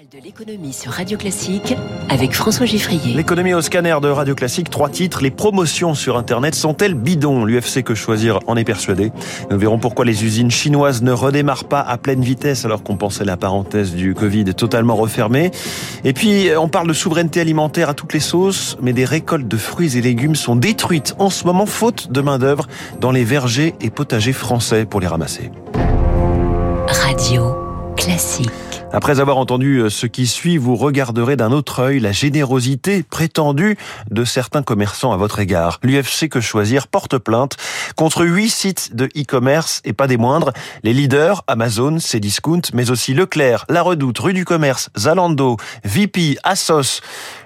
de l'économie sur Radio Classique avec François Giffrier. L'économie au scanner de Radio Classique, trois titres. Les promotions sur Internet sont-elles bidons? L'UFC que choisir en est persuadé. Nous verrons pourquoi les usines chinoises ne redémarrent pas à pleine vitesse alors qu'on pensait la parenthèse du Covid totalement refermée. Et puis, on parle de souveraineté alimentaire à toutes les sauces, mais des récoltes de fruits et légumes sont détruites en ce moment faute de main d'œuvre dans les vergers et potagers français pour les ramasser. Radio Classique. Après avoir entendu euh, ce qui suit, vous regarderez d'un autre œil la générosité prétendue de certains commerçants à votre égard. L'UFC Que Choisir porte plainte contre huit sites de e-commerce et pas des moindres. Les leaders, Amazon, Cdiscount, mais aussi Leclerc, La Redoute, Rue du Commerce, Zalando, VP, Asos.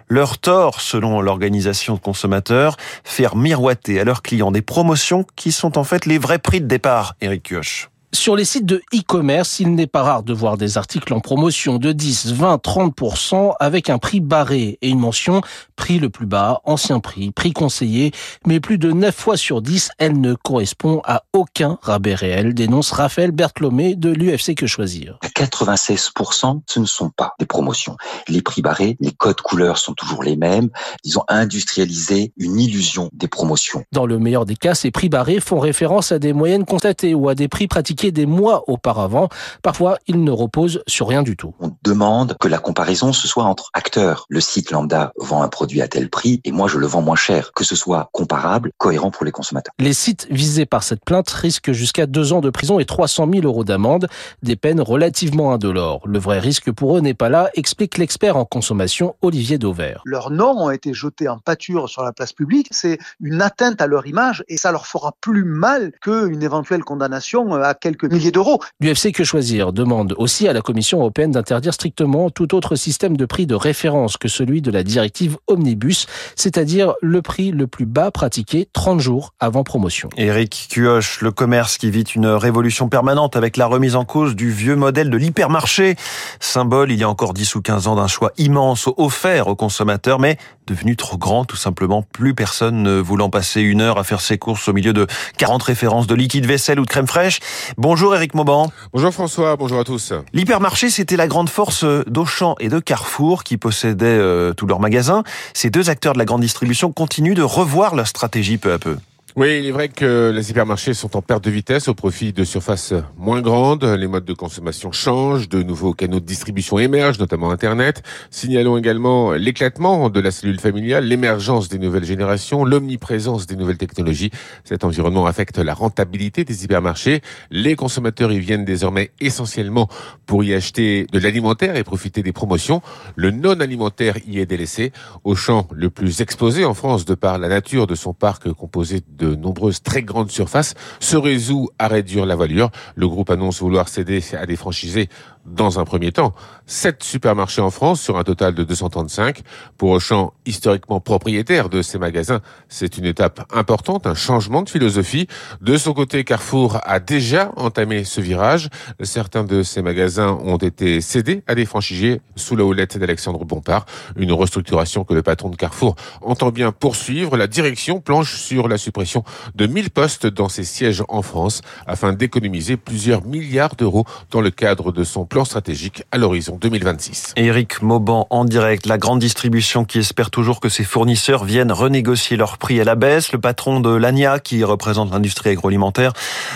Leur tort, selon l'organisation de consommateurs, faire miroiter à leurs clients des promotions qui sont en fait les vrais prix de départ, Eric Kioch. Sur les sites de e-commerce, il n'est pas rare de voir des articles en promotion de 10, 20, 30% avec un prix barré et une mention prix le plus bas, ancien prix, prix conseillé, mais plus de 9 fois sur 10, elle ne correspond à aucun rabais réel, dénonce Raphaël Berthelomé de l'UFC Que Choisir. 96%, ce ne sont pas des promotions. Les prix barrés, les codes couleurs sont toujours les mêmes. Ils ont industrialisé une illusion des promotions. Dans le meilleur des cas, ces prix barrés font référence à des moyennes constatées ou à des prix pratiqués des mois auparavant. Parfois, il ne repose sur rien du tout. On demande que la comparaison ce soit entre acteurs. Le site lambda vend un produit à tel prix et moi je le vends moins cher. Que ce soit comparable, cohérent pour les consommateurs. Les sites visés par cette plainte risquent jusqu'à deux ans de prison et 300 000 euros d'amende, des peines relativement indolores. Le vrai risque pour eux n'est pas là, explique l'expert en consommation Olivier Dauvert. Leurs noms ont été jetés en pâture sur la place publique. C'est une atteinte à leur image et ça leur fera plus mal qu'une éventuelle condamnation à quelques milliers d'euros. L'UFC Que Choisir demande aussi à la Commission européenne d'interdire strictement tout autre système de prix de référence que celui de la directive Omnibus, c'est-à-dire le prix le plus bas pratiqué 30 jours avant promotion. Éric Cuoche, le commerce qui vit une révolution permanente avec la remise en cause du vieux modèle de l'hypermarché, symbole il y a encore 10 ou 15 ans d'un choix immense offert aux consommateurs, mais devenu trop grand tout simplement, plus personne ne voulant passer une heure à faire ses courses au milieu de 40 références de liquide vaisselle ou de crème fraîche. Bonjour Eric Mauban. Bonjour François, bonjour à tous. L'hypermarché, c'était la grande force d'Auchan et de Carrefour qui possédaient euh, tous leurs magasins. Ces deux acteurs de la grande distribution continuent de revoir leur stratégie peu à peu. Oui, il est vrai que les hypermarchés sont en perte de vitesse au profit de surfaces moins grandes. Les modes de consommation changent, de nouveaux canaux de distribution émergent, notamment Internet. Signalons également l'éclatement de la cellule familiale, l'émergence des nouvelles générations, l'omniprésence des nouvelles technologies. Cet environnement affecte la rentabilité des hypermarchés. Les consommateurs y viennent désormais essentiellement pour y acheter de l'alimentaire et profiter des promotions. Le non-alimentaire y est délaissé. Au champ le plus exposé en France de par la nature de son parc composé de de nombreuses très grandes surfaces, se résout à réduire la valeur. Le groupe annonce vouloir céder à des franchisés dans un premier temps. Sept supermarchés en France sur un total de 235. Pour Auchan, historiquement propriétaire de ces magasins, c'est une étape importante, un changement de philosophie. De son côté, Carrefour a déjà entamé ce virage. Certains de ces magasins ont été cédés à des franchisés sous la houlette d'Alexandre Bompard. Une restructuration que le patron de Carrefour entend bien poursuivre. La direction planche sur la suppression de 1000 postes dans ses sièges en France afin d'économiser plusieurs milliards d'euros dans le cadre de son plan stratégique à l'horizon 2026. Éric Mauban en direct, la grande distribution qui espère toujours que ses fournisseurs viennent renégocier leurs prix à la baisse. Le patron de l'ANIA, qui représente l'industrie agroalimentaire,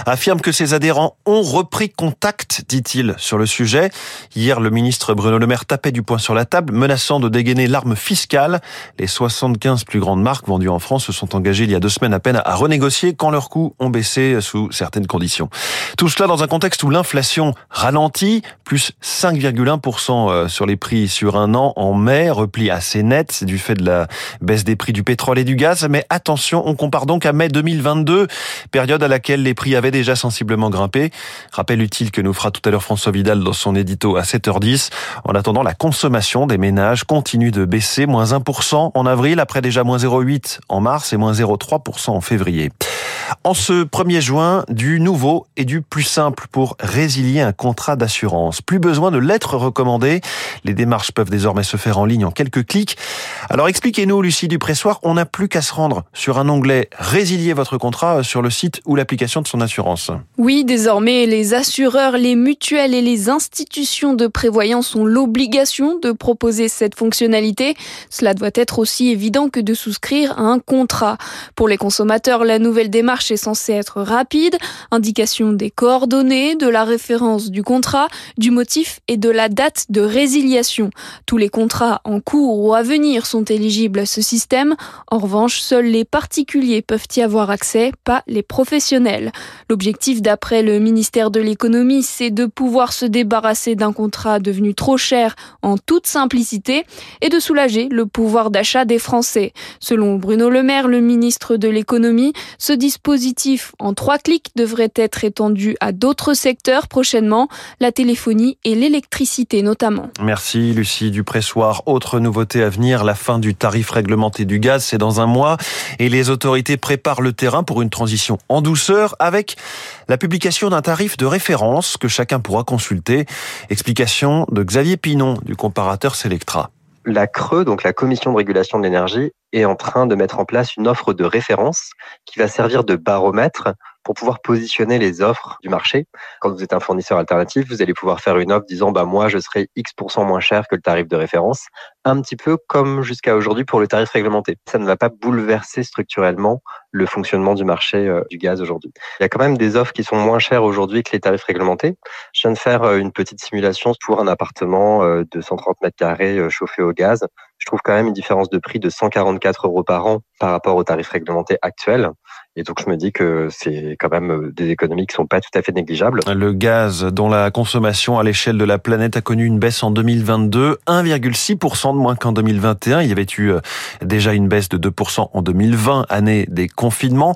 affirme que ses adhérents ont repris contact, dit-il, sur le sujet. Hier, le ministre Bruno Le Maire tapait du poing sur la table, menaçant de dégainer l'arme fiscale. Les 75 plus grandes marques vendues en France se sont engagées il y a deux semaines à peine à renégocier quand leurs coûts ont baissé sous certaines conditions. Tout cela dans un contexte où l'inflation ralentit, plus 5,1% euh, sur les prix sur un an en mai, repli assez net, c'est du fait de la baisse des prix du pétrole et du gaz, mais attention, on compare donc à mai 2022, période à laquelle les prix avaient déjà sensiblement grimpé. Rappel utile que nous fera tout à l'heure François Vidal dans son édito à 7h10. En attendant, la consommation des ménages continue de baisser, moins 1% en avril, après déjà moins 0,8 en mars et moins 0,3% en février. En ce 1er juin, du nouveau et du plus simple pour résilier un contrat d'assurance. Plus besoin de lettres recommandées. Les démarches peuvent désormais se faire en ligne en quelques clics. Alors expliquez-nous, Lucie Dupressoir, on n'a plus qu'à se rendre sur un onglet Résilier votre contrat sur le site ou l'application de son assurance. Oui, désormais, les assureurs, les mutuelles et les institutions de prévoyance ont l'obligation de proposer cette fonctionnalité. Cela doit être aussi évident que de souscrire à un contrat. Pour les consommateurs, la nouvelle démarche est censée être rapide. Indication des coordonnées, de la référence du contrat, du motif et de la date de résiliation. Tous les contrats en cours ou à venir sont éligibles à ce système. En revanche, seuls les particuliers peuvent y avoir accès, pas les professionnels. L'objectif d'après le ministère de l'économie, c'est de pouvoir se débarrasser d'un contrat devenu trop cher en toute simplicité et de soulager le pouvoir d'achat des Français. Selon Bruno Le Maire, le ministre de l'économie, ce dispositif en trois clics devrait être étendu à d'autres secteurs prochainement, la téléphonie et l'électricité notamment. Merci Lucie Dupressoir. Autre nouveauté à venir, la fin du tarif réglementé du gaz, c'est dans un mois et les autorités préparent le terrain pour une transition en douceur avec la publication d'un tarif de référence que chacun pourra consulter. Explication de Xavier Pinon du comparateur Selectra. La CRE, donc la Commission de régulation de l'énergie, est en train de mettre en place une offre de référence qui va servir de baromètre pour pouvoir positionner les offres du marché. Quand vous êtes un fournisseur alternatif, vous allez pouvoir faire une offre disant bah moi je serai X% moins cher que le tarif de référence, un petit peu comme jusqu'à aujourd'hui pour le tarif réglementé. Ça ne va pas bouleverser structurellement le fonctionnement du marché euh, du gaz aujourd'hui. Il y a quand même des offres qui sont moins chères aujourd'hui que les tarifs réglementés. Je viens de faire euh, une petite simulation pour un appartement euh, de 130 mètres carrés chauffé au gaz. Je trouve quand même une différence de prix de 144 euros par an par rapport au tarif réglementé actuel. Et donc je me dis que c'est quand même des économies qui sont pas tout à fait négligeables. Le gaz dont la consommation à l'échelle de la planète a connu une baisse en 2022, 1,6% moins qu'en 2021. Il y avait eu euh, déjà une baisse de 2% en 2020, année des confinements.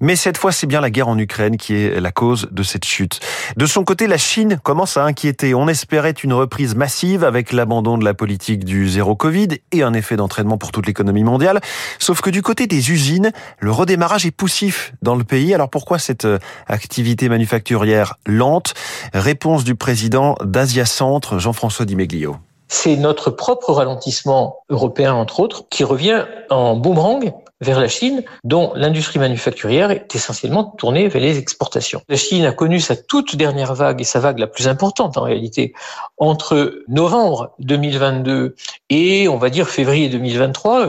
Mais cette fois, c'est bien la guerre en Ukraine qui est la cause de cette chute. De son côté, la Chine commence à inquiéter. On espérait une reprise massive avec l'abandon de la politique du zéro Covid et un effet d'entraînement pour toute l'économie mondiale. Sauf que du côté des usines, le redémarrage est poussé dans le pays. Alors pourquoi cette euh, activité manufacturière lente? Réponse du président d'Asia Centre, Jean-François Dimeglio. C'est notre propre ralentissement européen, entre autres, qui revient en boomerang vers la Chine, dont l'industrie manufacturière est essentiellement tournée vers les exportations. La Chine a connu sa toute dernière vague et sa vague la plus importante en réalité entre novembre 2022 et on va dire février 2023.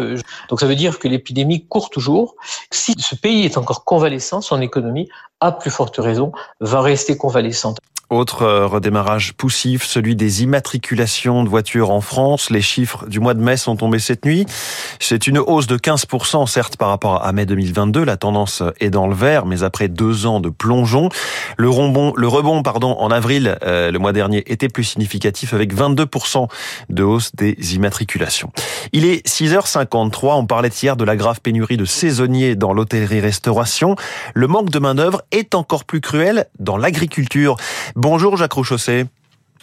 Donc ça veut dire que l'épidémie court toujours. Si ce pays est encore convalescent, son économie, à plus forte raison, va rester convalescente. Autre euh, redémarrage poussif, celui des immatriculations de voitures en France. Les chiffres du mois de mai sont tombés cette nuit. C'est une hausse de 15%, certes, par rapport à mai 2022. La tendance est dans le vert, mais après deux ans de plongeon. Le, rebond, pardon, en avril, euh, le mois dernier, était plus significatif avec 22% de hausse des immatriculations. Il est 6h53. On parlait hier de la grave pénurie de saisonniers dans l'hôtellerie-restauration. Le manque de main-d'œuvre est encore plus cruel dans l'agriculture. Bonjour Jacques Rouchosset.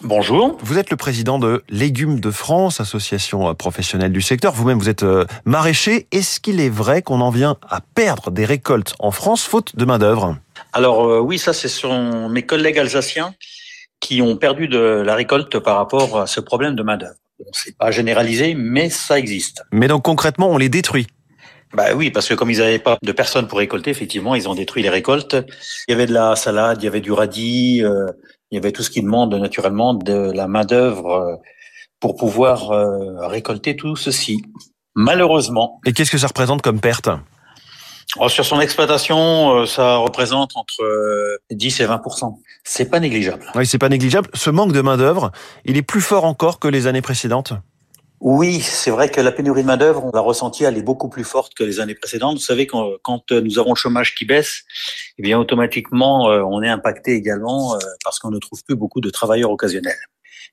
Bonjour. Vous êtes le président de Légumes de France, association euh, professionnelle du secteur. Vous-même, vous êtes euh, maraîcher. Est-ce qu'il est vrai qu'on en vient à perdre des récoltes en France faute de main-d'œuvre? Alors euh, oui, ça, c'est sur mes collègues alsaciens qui ont perdu de la récolte par rapport à ce problème de main-d'œuvre. Bon, c'est pas généralisé, mais ça existe. Mais donc concrètement, on les détruit bah oui, parce que comme ils n'avaient pas de personnes pour récolter, effectivement, ils ont détruit les récoltes. Il y avait de la salade, il y avait du radis, euh, il y avait tout ce qui demande naturellement de la main d'œuvre euh, pour pouvoir euh, récolter tout ceci. Malheureusement. Et qu'est-ce que ça représente comme perte? Oh, Sur son exploitation, ça représente entre 10 et 20% C'est pas négligeable. Oui, c'est pas négligeable. Ce manque de main d'œuvre, il est plus fort encore que les années précédentes? Oui, c'est vrai que la pénurie de main-d'œuvre, on l'a ressenti, elle est beaucoup plus forte que les années précédentes. Vous savez, quand, quand nous avons le chômage qui baisse, eh bien, automatiquement, euh, on est impacté également euh, parce qu'on ne trouve plus beaucoup de travailleurs occasionnels.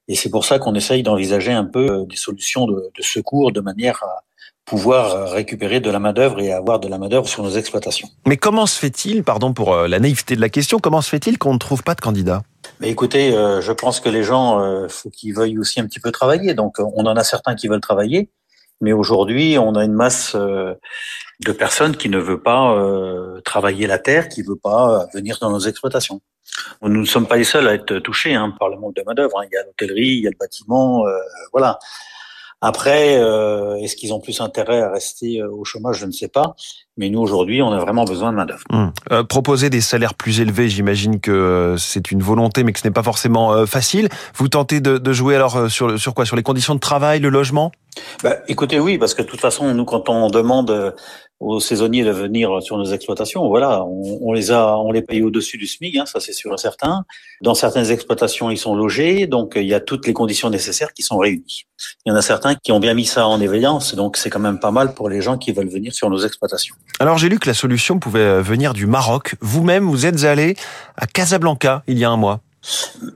Et c'est pour ça qu'on essaye d'envisager un peu euh, des solutions de, de secours de manière à pouvoir récupérer de la main-d'œuvre et avoir de la main-d'œuvre sur nos exploitations. Mais comment se fait-il, pardon pour la naïveté de la question, comment se fait-il qu'on ne trouve pas de candidats? Mais écoutez, euh, je pense que les gens, euh, faut qu'ils veuillent aussi un petit peu travailler. Donc, on en a certains qui veulent travailler, Mais aujourd'hui, on a une masse euh, de personnes qui ne veut pas euh, travailler la terre, qui veut pas venir dans nos exploitations. Nous ne sommes pas les seuls à être touchés hein, par le manque de main d'œuvre. Hein. Il y a l'hôtellerie, il y a le bâtiment, voilà. Après, euh, est-ce qu'ils ont plus intérêt à rester euh, au chômage? Je ne sais pas. Mais nous, aujourd'hui, on a vraiment besoin de main-d'œuvre. Hum. Euh, proposer des salaires plus élevés, j'imagine que c'est une volonté, mais que ce n'est pas forcément facile. Vous tentez de, de jouer alors sur, sur quoi? Sur les conditions de travail, le logement? Bah, écoutez, oui, parce que de toute façon, nous, quand on demande aux saisonniers de venir sur nos exploitations. Voilà, on, les a, on les paye au-dessus du SMIC, hein, ça c'est sûr et certain. Dans certaines exploitations, ils sont logés, donc il y a toutes les conditions nécessaires qui sont réunies. Il y en a certains qui ont bien mis ça en éveillance, donc c'est quand même pas mal pour les gens qui veulent venir sur nos exploitations. Alors j'ai lu que la solution pouvait venir du Maroc. Vous-même, vous êtes allé à Casablanca il y a un mois.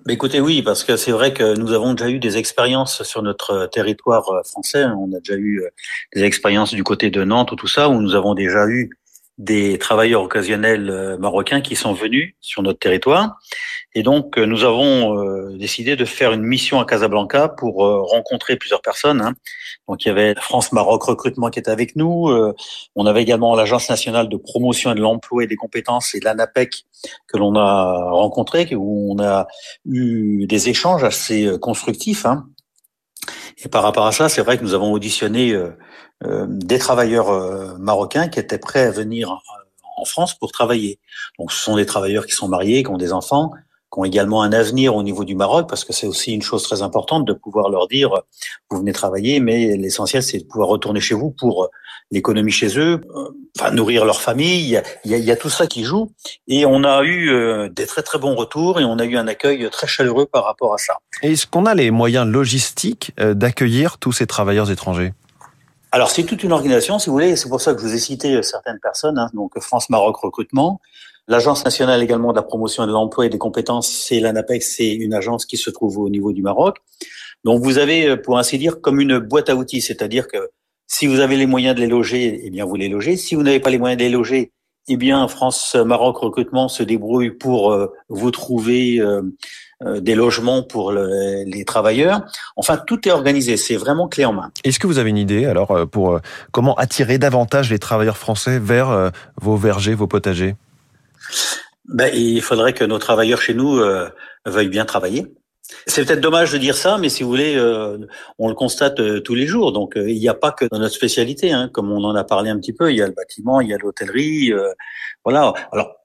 Écoutez, oui, parce que c'est vrai que nous avons déjà eu des expériences sur notre territoire euh, français. On a déjà eu euh, des expériences du côté de Nantes ou tout ça, où nous avons déjà eu des travailleurs occasionnels euh, marocains qui sont venus sur notre territoire. Et donc, euh, nous avons euh, décidé de faire une mission à Casablanca pour rencontrer plusieurs personnes. Hein. Donc, il y avait France-Maroc Recrutement qui était avec nous. On avait également l'Agence nationale de promotion de l'emploi et des compétences et l'ANAPEC que l'on a rencontré, où on a eu des échanges assez constructifs. Hein. Et par rapport à ça, c'est vrai que nous avons auditionné euh, des travailleurs euh, marocains qui étaient prêts à venir euh, en France pour travailler. Donc ce sont des travailleurs qui sont mariés, qui ont des enfants, qui ont également un avenir au niveau du Maroc, parce que c'est aussi une chose très importante de pouvoir leur dire, vous venez travailler, mais l'essentiel, c'est de pouvoir retourner chez vous pour l'économie chez eux, enfin nourrir leur famille, il y, a, il y, a, tout ça qui joue. Et on a eu des très très bons retours et on a eu un accueil très chaleureux par rapport à ça. Est-ce qu'on a les moyens logistiques d'accueillir tous ces travailleurs étrangers? Alors c'est toute une organisation, si vous voulez, c'est pour ça que je vous ai cité euh, certaines personnes, hein, donc France-Maroc Recrutement, l'Agence nationale également de la promotion de l'emploi et des compétences, c'est l'ANAPEX, c'est une agence qui se trouve au niveau du Maroc. Donc vous avez, euh, pour ainsi dire, comme une boîte à outils, c'est-à-dire que si vous avez les moyens de les loger, eh bien vous les logez. Si vous n'avez pas les moyens de les loger, eh bien France-Maroc Recrutement se débrouille pour euh, vous trouver euh, des logements pour les travailleurs. Enfin, tout est organisé. C'est vraiment clé en main. Est-ce que vous avez une idée alors pour comment attirer davantage les travailleurs français vers vos vergers, vos potagers? Ben, il faudrait que nos travailleurs chez nous veuillent bien travailler. C'est peut-être dommage de dire ça, mais si vous voulez, euh, on le constate euh, tous les jours. Donc, euh, il n'y a pas que dans notre spécialité, hein, comme on en a parlé un petit peu. Il y a le bâtiment, il y a l'hôtellerie, voilà. Alors,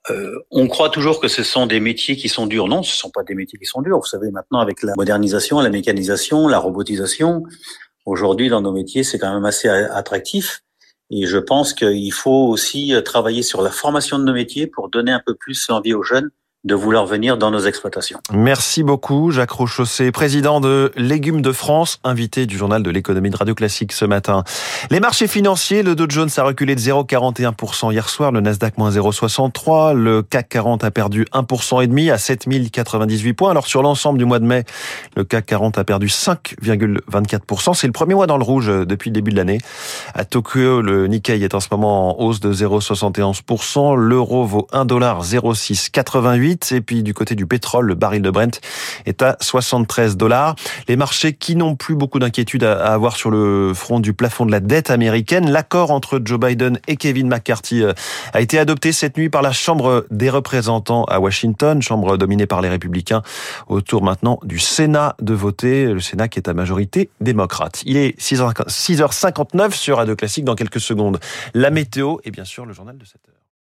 on croit toujours que ce sont des métiers qui sont durs. Non, ce ne sont pas des métiers qui sont durs. Vous savez, maintenant, avec la modernisation, la mécanisation, la robotisation, aujourd'hui, dans nos métiers, c'est quand même assez attractif. Et je pense qu'il faut aussi travailler sur la formation de nos métiers pour donner un peu plus envie aux jeunes de vouloir venir dans nos exploitations. Merci beaucoup, Jacques Rochaussé, président de Légumes de France, invité du journal de l'économie de Radio Classique ce matin. Les marchés financiers, le Dow Jones a reculé de 0,41% hier soir, le Nasdaq moins 0,63, le CAC 40 a perdu 1% et demi à 7098 points. Alors sur l'ensemble du mois de mai, le CAC 40 a perdu 5,24%. C'est le premier mois dans le rouge depuis le début de l'année. À Tokyo, le Nikkei est en ce moment en hausse de 0,71%, l'euro vaut 1,0688 et puis du côté du pétrole, le baril de Brent est à 73 dollars. Les marchés qui n'ont plus beaucoup d'inquiétudes à avoir sur le front du plafond de la dette américaine. L'accord entre Joe Biden et Kevin McCarthy euh, a été adopté cette nuit par la Chambre des représentants à Washington, chambre dominée par les républicains. Autour maintenant du Sénat de voter, le Sénat qui est à majorité démocrate. Il est 6h59 sur Radio Classique dans quelques secondes. La météo et bien sûr le journal de 7 heure.